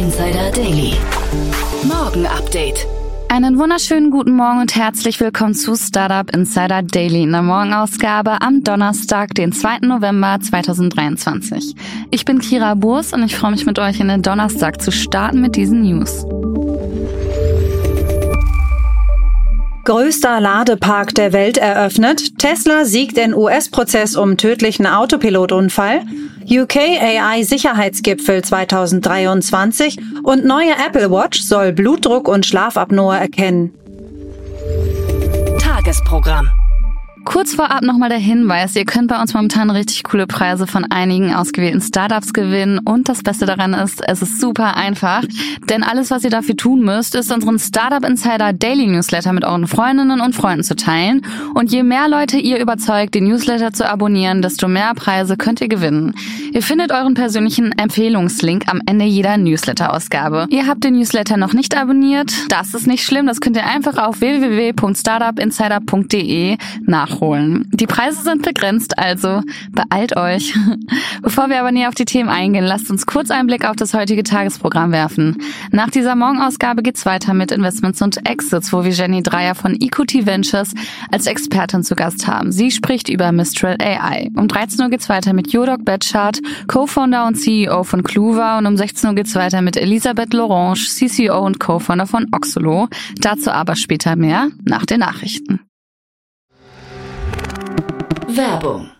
Insider Daily. Morgen Update. Einen wunderschönen guten Morgen und herzlich willkommen zu Startup Insider Daily in der Morgenausgabe am Donnerstag, den 2. November 2023. Ich bin Kira Burs und ich freue mich mit euch in den Donnerstag zu starten mit diesen News. Größter Ladepark der Welt eröffnet. Tesla siegt in US-Prozess um tödlichen Autopilotunfall. UK AI Sicherheitsgipfel 2023 und neue Apple Watch soll Blutdruck und Schlafapnoe erkennen. Tagesprogramm. Kurz vorab nochmal der Hinweis, ihr könnt bei uns momentan richtig coole Preise von einigen ausgewählten Startups gewinnen und das Beste daran ist, es ist super einfach, denn alles, was ihr dafür tun müsst, ist unseren Startup Insider Daily Newsletter mit euren Freundinnen und Freunden zu teilen und je mehr Leute ihr überzeugt, den Newsletter zu abonnieren, desto mehr Preise könnt ihr gewinnen. Ihr findet euren persönlichen Empfehlungslink am Ende jeder Newsletter-Ausgabe. Ihr habt den Newsletter noch nicht abonniert? Das ist nicht schlimm, das könnt ihr einfach auf www.startupinsider.de nach nachholen. Die Preise sind begrenzt, also beeilt euch. Bevor wir aber näher auf die Themen eingehen, lasst uns kurz einen Blick auf das heutige Tagesprogramm werfen. Nach dieser Morgenausgabe geht's weiter mit Investments und Exits, wo wir Jenny Dreier von EQT Ventures als Expertin zu Gast haben. Sie spricht über Mistral AI. Um 13 Uhr geht's weiter mit Jodok Betschart, Co-Founder und CEO von Kluva und um 16 Uhr geht's weiter mit Elisabeth Lorange, CCO und Co-Founder von Oxolo. Dazu aber später mehr nach den Nachrichten. Werbung.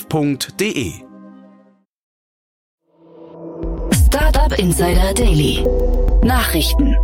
www.startup.de. Startup Insider Daily. Nachrichten.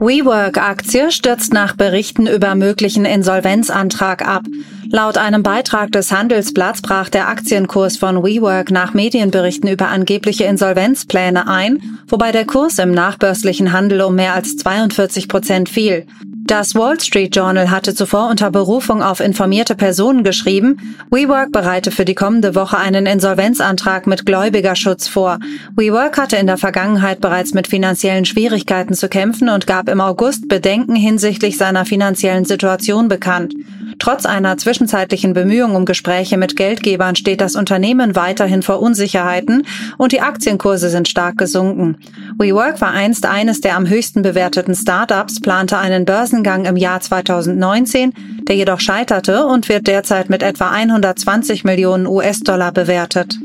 WeWork-Aktie stürzt nach Berichten über möglichen Insolvenzantrag ab. Laut einem Beitrag des Handelsblatts brach der Aktienkurs von WeWork nach Medienberichten über angebliche Insolvenzpläne ein, wobei der Kurs im nachbörslichen Handel um mehr als 42 Prozent fiel. Das Wall Street Journal hatte zuvor unter Berufung auf informierte Personen geschrieben, WeWork bereite für die kommende Woche einen Insolvenzantrag mit Gläubigerschutz vor. WeWork hatte in der Vergangenheit bereits mit finanziellen Schwierigkeiten zu kämpfen und gab im August Bedenken hinsichtlich seiner finanziellen Situation bekannt. Trotz einer zwischenzeitlichen Bemühung um Gespräche mit Geldgebern steht das Unternehmen weiterhin vor Unsicherheiten und die Aktienkurse sind stark gesunken. WeWork war einst eines der am höchsten bewerteten Startups, plante einen Börsengang im Jahr 2019, der jedoch scheiterte und wird derzeit mit etwa 120 Millionen US-Dollar bewertet.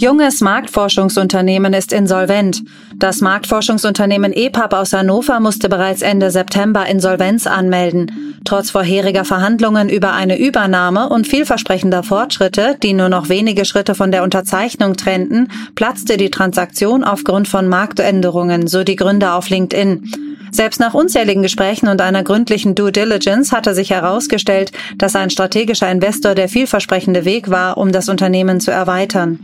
Junges Marktforschungsunternehmen ist insolvent. Das Marktforschungsunternehmen EPAP aus Hannover musste bereits Ende September Insolvenz anmelden. Trotz vorheriger Verhandlungen über eine Übernahme und vielversprechender Fortschritte, die nur noch wenige Schritte von der Unterzeichnung trennten, platzte die Transaktion aufgrund von Marktänderungen, so die Gründer auf LinkedIn. Selbst nach unzähligen Gesprächen und einer gründlichen Due Diligence hatte sich herausgestellt, dass ein strategischer Investor der vielversprechende Weg war, um das Unternehmen zu erweitern.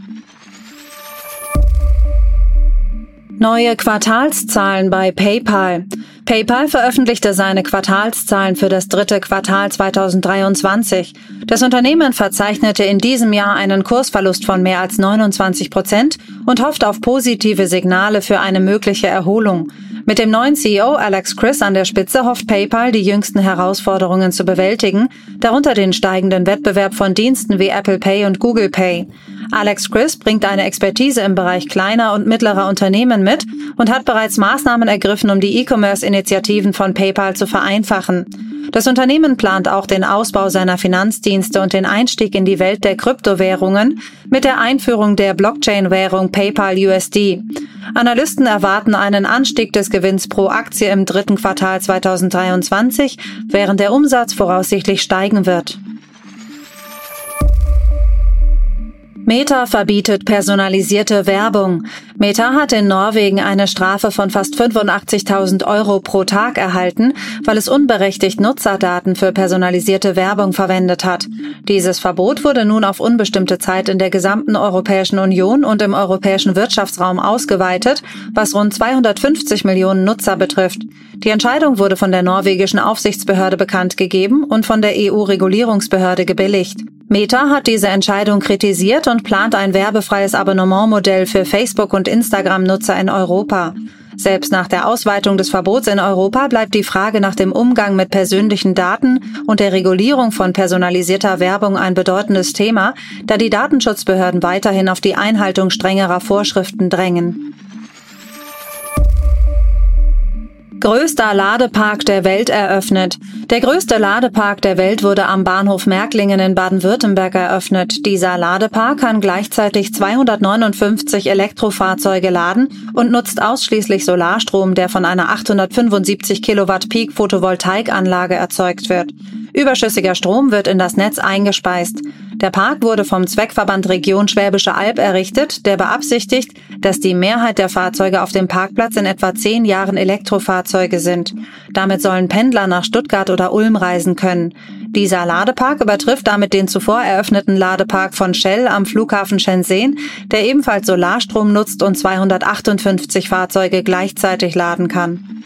Neue Quartalszahlen bei PayPal. PayPal veröffentlichte seine Quartalszahlen für das dritte Quartal 2023. Das Unternehmen verzeichnete in diesem Jahr einen Kursverlust von mehr als 29 Prozent und hofft auf positive Signale für eine mögliche Erholung. Mit dem neuen CEO Alex Chris an der Spitze hofft PayPal, die jüngsten Herausforderungen zu bewältigen, darunter den steigenden Wettbewerb von Diensten wie Apple Pay und Google Pay. Alex Chris bringt eine Expertise im Bereich kleiner und mittlerer Unternehmen mit und hat bereits Maßnahmen ergriffen, um die E-Commerce-Initiativen von PayPal zu vereinfachen. Das Unternehmen plant auch den Ausbau seiner Finanzdienste und den Einstieg in die Welt der Kryptowährungen mit der Einführung der Blockchain-Währung PayPal USD. Analysten erwarten einen Anstieg des Gewinns pro Aktie im dritten Quartal 2023, während der Umsatz voraussichtlich steigen wird. Meta verbietet personalisierte Werbung. Meta hat in Norwegen eine Strafe von fast 85.000 Euro pro Tag erhalten, weil es unberechtigt Nutzerdaten für personalisierte Werbung verwendet hat. Dieses Verbot wurde nun auf unbestimmte Zeit in der gesamten Europäischen Union und im europäischen Wirtschaftsraum ausgeweitet, was rund 250 Millionen Nutzer betrifft. Die Entscheidung wurde von der norwegischen Aufsichtsbehörde bekannt gegeben und von der EU-Regulierungsbehörde gebilligt. Meta hat diese Entscheidung kritisiert und plant ein werbefreies Abonnementmodell für Facebook- und Instagram-Nutzer in Europa. Selbst nach der Ausweitung des Verbots in Europa bleibt die Frage nach dem Umgang mit persönlichen Daten und der Regulierung von personalisierter Werbung ein bedeutendes Thema, da die Datenschutzbehörden weiterhin auf die Einhaltung strengerer Vorschriften drängen. Größter Ladepark der Welt eröffnet. Der größte Ladepark der Welt wurde am Bahnhof Märklingen in Baden-Württemberg eröffnet. Dieser Ladepark kann gleichzeitig 259 Elektrofahrzeuge laden und nutzt ausschließlich Solarstrom, der von einer 875 Kilowatt Peak Photovoltaikanlage erzeugt wird. Überschüssiger Strom wird in das Netz eingespeist. Der Park wurde vom Zweckverband Region Schwäbische Alb errichtet, der beabsichtigt, dass die Mehrheit der Fahrzeuge auf dem Parkplatz in etwa zehn Jahren Elektrofahrzeuge sind. Damit sollen Pendler nach Stuttgart oder Ulm reisen können. Dieser Ladepark übertrifft damit den zuvor eröffneten Ladepark von Shell am Flughafen Shenzhen, der ebenfalls Solarstrom nutzt und 258 Fahrzeuge gleichzeitig laden kann.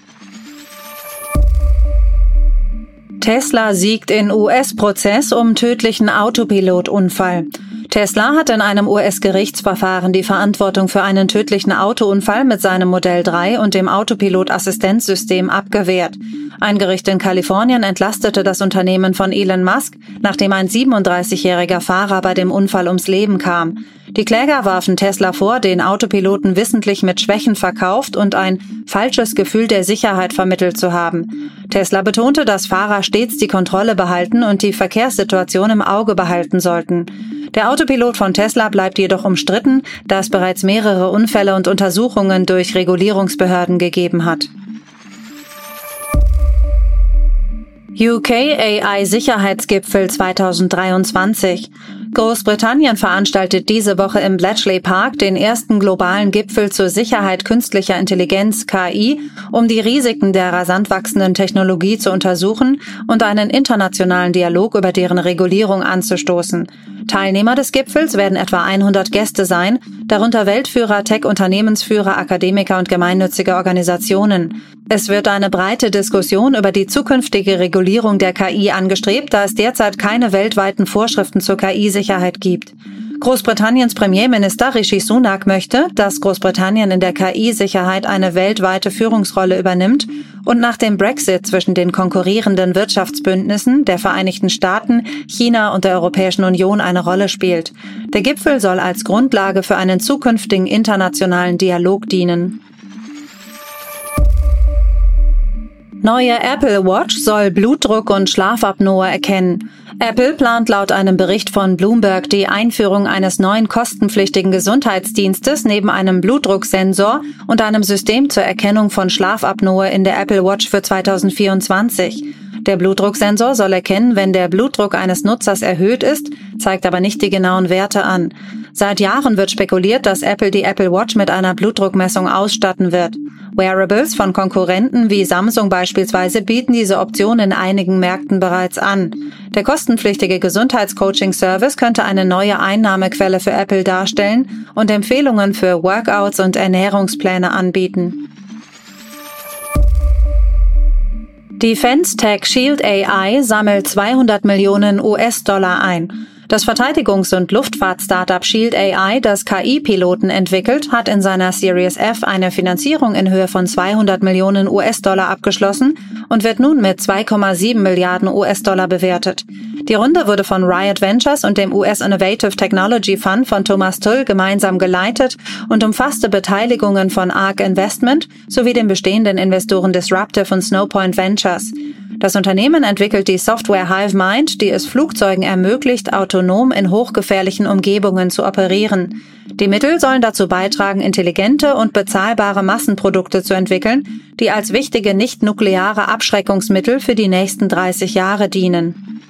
Tesla siegt in US-Prozess um tödlichen Autopilotunfall. Tesla hat in einem US-Gerichtsverfahren die Verantwortung für einen tödlichen Autounfall mit seinem Modell 3 und dem Autopilot-Assistenzsystem abgewehrt. Ein Gericht in Kalifornien entlastete das Unternehmen von Elon Musk, nachdem ein 37-jähriger Fahrer bei dem Unfall ums Leben kam. Die Kläger warfen Tesla vor, den Autopiloten wissentlich mit Schwächen verkauft und ein falsches Gefühl der Sicherheit vermittelt zu haben. Tesla betonte, dass Fahrer stets die Kontrolle behalten und die Verkehrssituation im Auge behalten sollten. Der Autopilot von Tesla bleibt jedoch umstritten, da es bereits mehrere Unfälle und Untersuchungen durch Regulierungsbehörden gegeben hat. UK AI Sicherheitsgipfel 2023. Großbritannien veranstaltet diese Woche im Bletchley Park den ersten globalen Gipfel zur Sicherheit künstlicher Intelligenz KI, um die Risiken der rasant wachsenden Technologie zu untersuchen und einen internationalen Dialog über deren Regulierung anzustoßen. Teilnehmer des Gipfels werden etwa 100 Gäste sein, darunter Weltführer, Tech-Unternehmensführer, Akademiker und gemeinnützige Organisationen. Es wird eine breite Diskussion über die zukünftige Regulierung der KI angestrebt, da es derzeit keine weltweiten Vorschriften zur KI-Sicherheit gibt. Großbritanniens Premierminister Rishi Sunak möchte, dass Großbritannien in der KI-Sicherheit eine weltweite Führungsrolle übernimmt und nach dem Brexit zwischen den konkurrierenden Wirtschaftsbündnissen der Vereinigten Staaten, China und der Europäischen Union eine Rolle spielt. Der Gipfel soll als Grundlage für einen zukünftigen internationalen Dialog dienen. Neue Apple Watch soll Blutdruck und Schlafapnoe erkennen. Apple plant laut einem Bericht von Bloomberg die Einführung eines neuen kostenpflichtigen Gesundheitsdienstes neben einem Blutdrucksensor und einem System zur Erkennung von Schlafapnoe in der Apple Watch für 2024. Der Blutdrucksensor soll erkennen, wenn der Blutdruck eines Nutzers erhöht ist, zeigt aber nicht die genauen Werte an. Seit Jahren wird spekuliert, dass Apple die Apple Watch mit einer Blutdruckmessung ausstatten wird. Wearables von Konkurrenten wie Samsung beispielsweise bieten diese Option in einigen Märkten bereits an. Der kostenpflichtige Gesundheitscoaching-Service könnte eine neue Einnahmequelle für Apple darstellen und Empfehlungen für Workouts und Ernährungspläne anbieten. Defense Tech Shield AI sammelt 200 Millionen US-Dollar ein. Das Verteidigungs- und Luftfahrt-Startup Shield AI, das KI-Piloten entwickelt, hat in seiner Series F eine Finanzierung in Höhe von 200 Millionen US-Dollar abgeschlossen und wird nun mit 2,7 Milliarden US-Dollar bewertet. Die Runde wurde von Riot Ventures und dem US Innovative Technology Fund von Thomas Tull gemeinsam geleitet und umfasste Beteiligungen von ARK Investment sowie den bestehenden Investoren Disruptive und Snowpoint Ventures. Das Unternehmen entwickelt die Software HiveMind, die es Flugzeugen ermöglicht, autonom in hochgefährlichen Umgebungen zu operieren. Die Mittel sollen dazu beitragen, intelligente und bezahlbare Massenprodukte zu entwickeln, die als wichtige nicht-nukleare Abschreckungsmittel für die nächsten 30 Jahre dienen.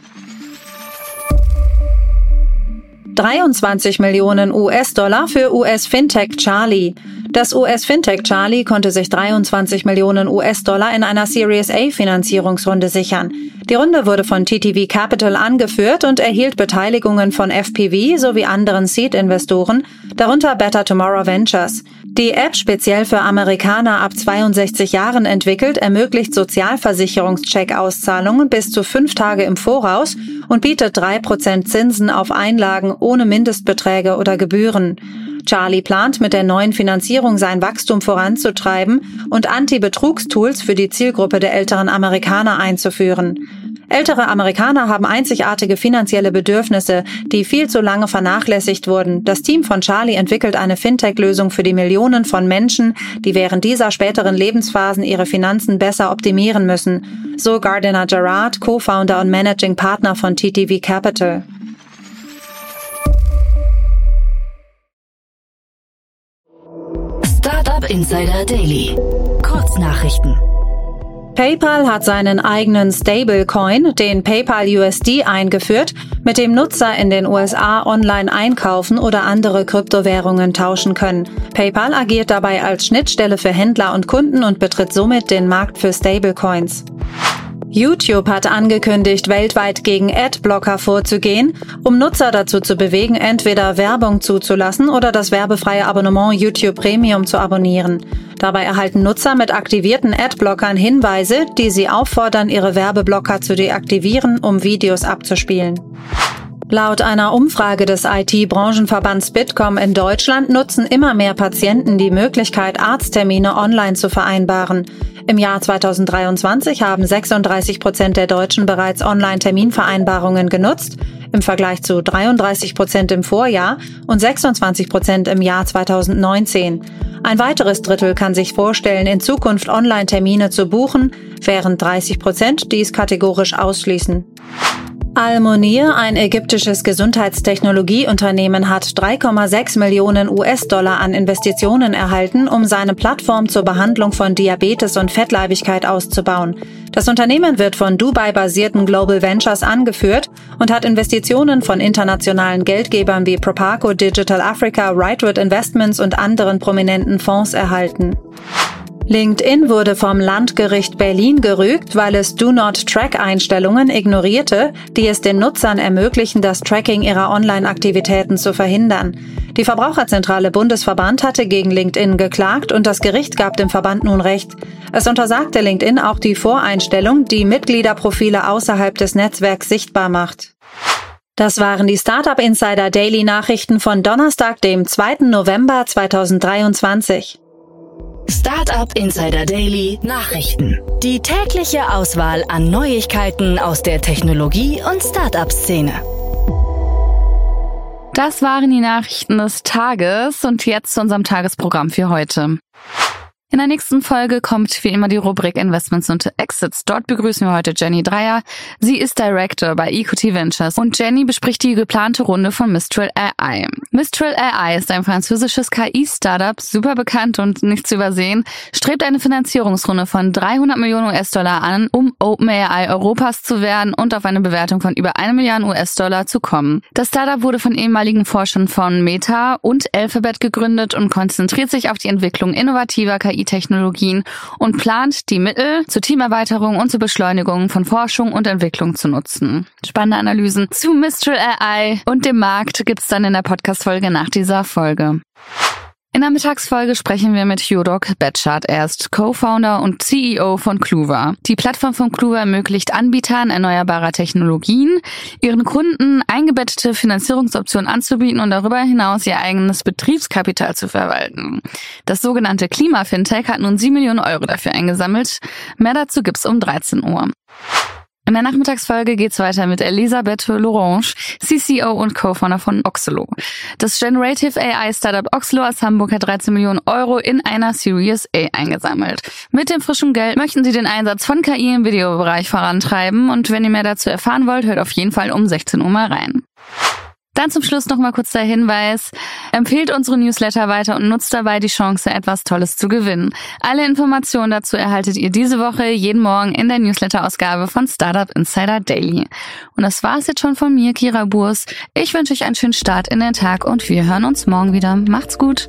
23 Millionen US-Dollar für US-Fintech Charlie. Das US-Fintech Charlie konnte sich 23 Millionen US-Dollar in einer Series A Finanzierungsrunde sichern. Die Runde wurde von TTV Capital angeführt und erhielt Beteiligungen von FPV sowie anderen Seed-Investoren, darunter Better Tomorrow Ventures. Die App, speziell für Amerikaner ab 62 Jahren entwickelt, ermöglicht Sozialversicherungscheck-Auszahlungen bis zu fünf Tage im Voraus und bietet drei Prozent Zinsen auf Einlagen ohne Mindestbeträge oder Gebühren. Charlie plant mit der neuen Finanzierung sein Wachstum voranzutreiben und Anti-Betrugstools für die Zielgruppe der älteren Amerikaner einzuführen. Ältere Amerikaner haben einzigartige finanzielle Bedürfnisse, die viel zu lange vernachlässigt wurden. Das Team von Charlie entwickelt eine Fintech-Lösung für die Millionen von Menschen, die während dieser späteren Lebensphasen ihre Finanzen besser optimieren müssen. So Gardiner Gerard, Co-Founder und Managing Partner von TTV Capital. Startup Insider Daily. Kurznachrichten. PayPal hat seinen eigenen Stablecoin, den PayPal USD, eingeführt, mit dem Nutzer in den USA online einkaufen oder andere Kryptowährungen tauschen können. PayPal agiert dabei als Schnittstelle für Händler und Kunden und betritt somit den Markt für Stablecoins. YouTube hat angekündigt, weltweit gegen Adblocker vorzugehen, um Nutzer dazu zu bewegen, entweder Werbung zuzulassen oder das werbefreie Abonnement YouTube Premium zu abonnieren. Dabei erhalten Nutzer mit aktivierten Adblockern Hinweise, die sie auffordern, ihre Werbeblocker zu deaktivieren, um Videos abzuspielen. Laut einer Umfrage des IT-Branchenverbands Bitkom in Deutschland nutzen immer mehr Patienten die Möglichkeit, Arzttermine online zu vereinbaren. Im Jahr 2023 haben 36 Prozent der Deutschen bereits Online-Terminvereinbarungen genutzt, im Vergleich zu 33 Prozent im Vorjahr und 26 Prozent im Jahr 2019. Ein weiteres Drittel kann sich vorstellen, in Zukunft Online-Termine zu buchen, während 30 Prozent dies kategorisch ausschließen. Almonir, ein ägyptisches Gesundheitstechnologieunternehmen, hat 3,6 Millionen US-Dollar an Investitionen erhalten, um seine Plattform zur Behandlung von Diabetes und Fettleibigkeit auszubauen. Das Unternehmen wird von Dubai-basierten Global Ventures angeführt und hat Investitionen von internationalen Geldgebern wie Proparco Digital Africa, Rightwood Investments und anderen prominenten Fonds erhalten. LinkedIn wurde vom Landgericht Berlin gerügt, weil es Do Not Track Einstellungen ignorierte, die es den Nutzern ermöglichen, das Tracking ihrer Online-Aktivitäten zu verhindern. Die Verbraucherzentrale Bundesverband hatte gegen LinkedIn geklagt und das Gericht gab dem Verband nun Recht. Es untersagte LinkedIn auch die Voreinstellung, die Mitgliederprofile außerhalb des Netzwerks sichtbar macht. Das waren die Startup Insider Daily Nachrichten von Donnerstag, dem 2. November 2023. Startup Insider Daily Nachrichten. Die tägliche Auswahl an Neuigkeiten aus der Technologie- und Startup-Szene. Das waren die Nachrichten des Tages und jetzt zu unserem Tagesprogramm für heute. In der nächsten Folge kommt wie immer die Rubrik Investments und Exits. Dort begrüßen wir heute Jenny Dreier. Sie ist Director bei Equity Ventures und Jenny bespricht die geplante Runde von Mistral AI. Mistral AI ist ein französisches KI-Startup, super bekannt und nicht zu übersehen, strebt eine Finanzierungsrunde von 300 Millionen US-Dollar an, um OpenAI Europas zu werden und auf eine Bewertung von über 1 Milliarde US-Dollar zu kommen. Das Startup wurde von ehemaligen Forschern von Meta und Alphabet gegründet und konzentriert sich auf die Entwicklung innovativer KI KI-Technologien und plant, die Mittel zur Teamerweiterung und zur Beschleunigung von Forschung und Entwicklung zu nutzen. Spannende Analysen zu Mistral AI und dem Markt gibt's dann in der Podcast-Folge nach dieser Folge. In der Mittagsfolge sprechen wir mit Jodok Betschart. Er ist Co-Founder und CEO von Kluver. Die Plattform von Kluver ermöglicht Anbietern erneuerbarer Technologien, ihren Kunden eingebettete Finanzierungsoptionen anzubieten und darüber hinaus ihr eigenes Betriebskapital zu verwalten. Das sogenannte Klima-Fintech hat nun 7 Millionen Euro dafür eingesammelt. Mehr dazu gibt's um 13 Uhr. In der Nachmittagsfolge geht's weiter mit Elisabeth Lorange, CCO und Co-Founder von Oxelo. Das Generative AI Startup Oxelo aus Hamburg hat 13 Millionen Euro in einer Series A eingesammelt. Mit dem frischen Geld möchten sie den Einsatz von KI im Videobereich vorantreiben und wenn ihr mehr dazu erfahren wollt, hört auf jeden Fall um 16 Uhr mal rein. Dann zum Schluss noch mal kurz der Hinweis. Empfehlt unsere Newsletter weiter und nutzt dabei die Chance, etwas Tolles zu gewinnen. Alle Informationen dazu erhaltet ihr diese Woche jeden Morgen in der Newsletter-Ausgabe von Startup Insider Daily. Und das war's jetzt schon von mir, Kira Burs. Ich wünsche euch einen schönen Start in den Tag und wir hören uns morgen wieder. Macht's gut!